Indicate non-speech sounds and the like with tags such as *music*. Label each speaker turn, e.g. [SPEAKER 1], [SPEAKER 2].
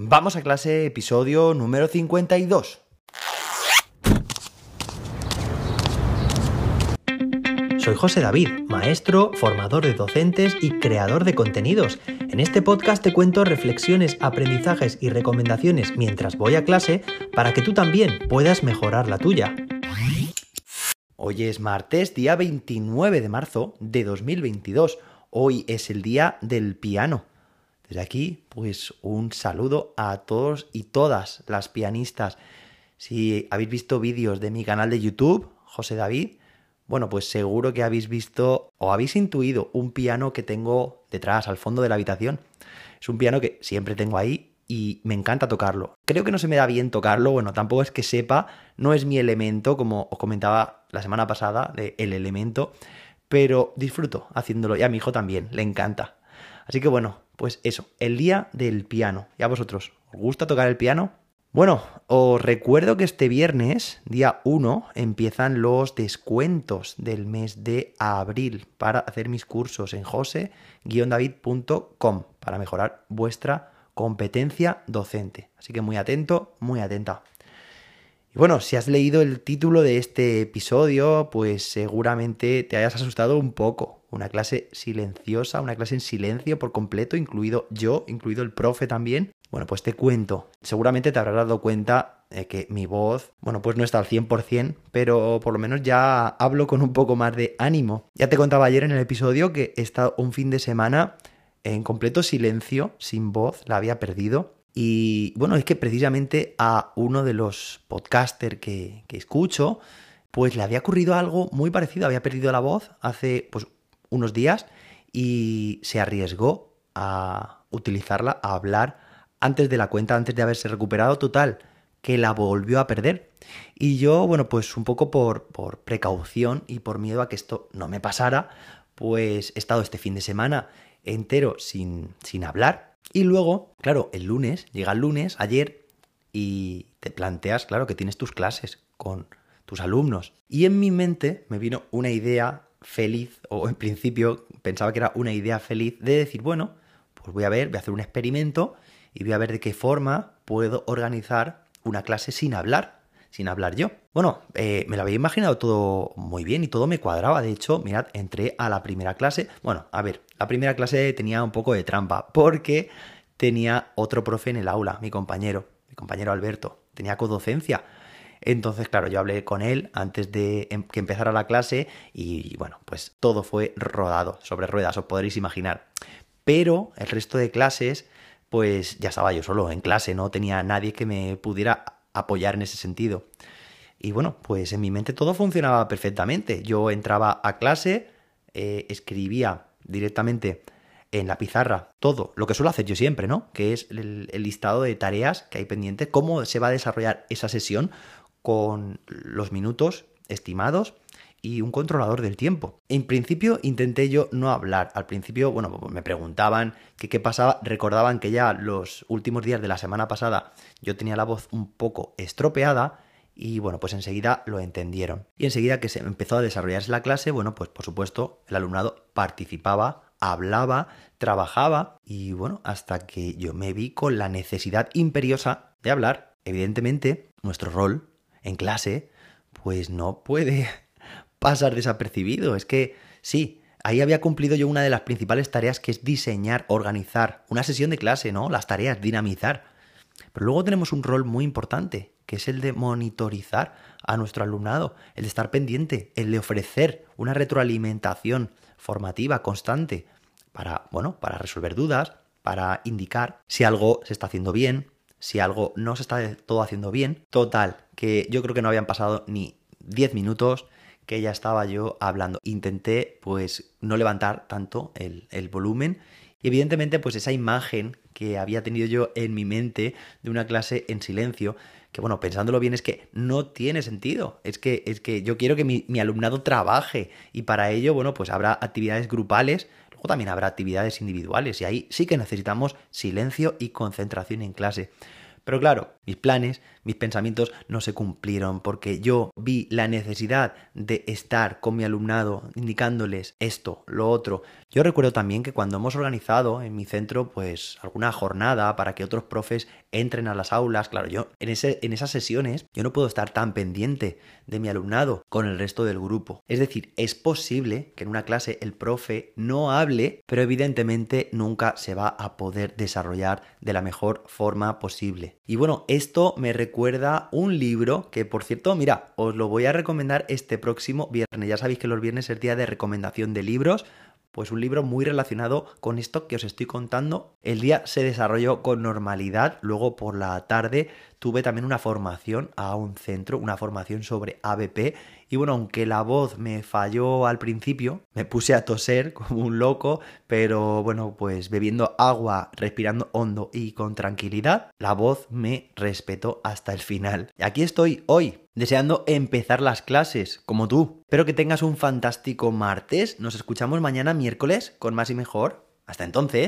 [SPEAKER 1] Vamos a clase, episodio número 52. Soy José David, maestro, formador de docentes y creador de contenidos. En este podcast te cuento reflexiones, aprendizajes y recomendaciones mientras voy a clase para que tú también puedas mejorar la tuya. Hoy es martes, día 29 de marzo de 2022. Hoy es el día del piano. Desde aquí, pues un saludo a todos y todas las pianistas. Si habéis visto vídeos de mi canal de YouTube, José David, bueno, pues seguro que habéis visto o habéis intuido un piano que tengo detrás, al fondo de la habitación. Es un piano que siempre tengo ahí y me encanta tocarlo. Creo que no se me da bien tocarlo, bueno, tampoco es que sepa, no es mi elemento, como os comentaba la semana pasada, de el elemento, pero disfruto haciéndolo y a mi hijo también, le encanta. Así que bueno, pues eso, el día del piano. ¿Y a vosotros? ¿Os gusta tocar el piano? Bueno, os recuerdo que este viernes, día 1, empiezan los descuentos del mes de abril para hacer mis cursos en jose-david.com para mejorar vuestra competencia docente. Así que muy atento, muy atenta. Bueno, si has leído el título de este episodio, pues seguramente te hayas asustado un poco, una clase silenciosa, una clase en silencio por completo, incluido yo, incluido el profe también. Bueno, pues te cuento. Seguramente te habrás dado cuenta de que mi voz, bueno, pues no está al 100%, pero por lo menos ya hablo con un poco más de ánimo. Ya te contaba ayer en el episodio que he estado un fin de semana en completo silencio, sin voz, la había perdido. Y bueno, es que precisamente a uno de los podcasters que, que escucho, pues le había ocurrido algo muy parecido, había perdido la voz hace pues unos días y se arriesgó a utilizarla, a hablar antes de la cuenta, antes de haberse recuperado total, que la volvió a perder. Y yo, bueno, pues un poco por, por precaución y por miedo a que esto no me pasara, pues he estado este fin de semana entero sin, sin hablar. Y luego, claro, el lunes, llega el lunes, ayer, y te planteas, claro, que tienes tus clases con tus alumnos. Y en mi mente me vino una idea feliz, o en principio pensaba que era una idea feliz, de decir, bueno, pues voy a ver, voy a hacer un experimento y voy a ver de qué forma puedo organizar una clase sin hablar, sin hablar yo. Bueno, eh, me lo había imaginado todo muy bien y todo me cuadraba. De hecho, mirad, entré a la primera clase. Bueno, a ver, la primera clase tenía un poco de trampa porque tenía otro profe en el aula, mi compañero, mi compañero Alberto. Tenía codocencia. Entonces, claro, yo hablé con él antes de em, que empezara la clase y bueno, pues todo fue rodado sobre ruedas, os podréis imaginar. Pero el resto de clases, pues ya estaba yo solo en clase, no tenía nadie que me pudiera apoyar en ese sentido. Y bueno, pues en mi mente todo funcionaba perfectamente. Yo entraba a clase, eh, escribía directamente en la pizarra todo lo que suelo hacer yo siempre, ¿no? Que es el, listado de tareas que hay pendiente, cómo se va a desarrollar esa sesión, con los minutos estimados y un controlador del tiempo. En principio intenté yo no hablar. Al principio, bueno, me preguntaban qué pasaba, recordaban que ya los últimos días de la semana pasada yo tenía la voz un poco estropeada y bueno, pues enseguida lo entendieron. Y enseguida que se empezó a desarrollarse la clase, bueno, pues por supuesto el alumnado participaba, hablaba, trabajaba y bueno, hasta que yo me vi con la necesidad imperiosa de hablar. Evidentemente, nuestro rol en clase, pues no puede *laughs* pasar desapercibido. Es que sí, ahí había cumplido yo una de las principales tareas que es diseñar, organizar una sesión de clase, ¿no? Las tareas, dinamizar. Pero luego tenemos un rol muy importante, que es el de monitorizar a nuestro alumnado, el de estar pendiente, el de ofrecer una retroalimentación formativa constante para, bueno, para resolver dudas, para indicar si algo se está haciendo bien, si algo no se está todo haciendo bien. Total, que yo creo que no habían pasado ni 10 minutos que ya estaba yo hablando. Intenté pues no levantar tanto el, el volumen evidentemente pues esa imagen que había tenido yo en mi mente de una clase en silencio, que bueno, pensándolo bien es que no tiene sentido. Es que, es que yo quiero que mi, mi, alumnado trabaje y para ello, bueno, pues habrá actividades grupales, luego también habrá actividades individuales y ahí sí que necesitamos silencio y concentración en clase. Pero claro, mis planes, mis pensamientos no se cumplieron porque yo vi la necesidad de estar con mi alumnado indicándoles esto, lo otro. Yo recuerdo también que cuando hemos organizado en mi centro pues alguna jornada para que otros profes entren a las aulas, claro, yo en, ese, en esas sesiones yo no puedo estar tan pendiente de mi alumnado con el resto del grupo. Es decir, es posible que en una clase el profe no hable, pero evidentemente nunca se va a poder desarrollar de la mejor forma posible. Y bueno, esto me recuerda un libro que por cierto, mira, os lo voy a recomendar este próximo viernes. Ya sabéis que los viernes es día de recomendación de libros pues un libro muy relacionado con esto que os estoy contando. El día se desarrolló con normalidad, luego por la tarde tuve también una formación a un centro, una formación sobre ABP y bueno, aunque la voz me falló al principio, me puse a toser *laughs* como un loco, pero bueno, pues bebiendo agua, respirando hondo y con tranquilidad, la voz me respetó hasta el final. Y aquí estoy hoy, deseando empezar las clases, como tú. Espero que tengas un fantástico martes. Nos escuchamos mañana miércoles con más y mejor. Hasta entonces.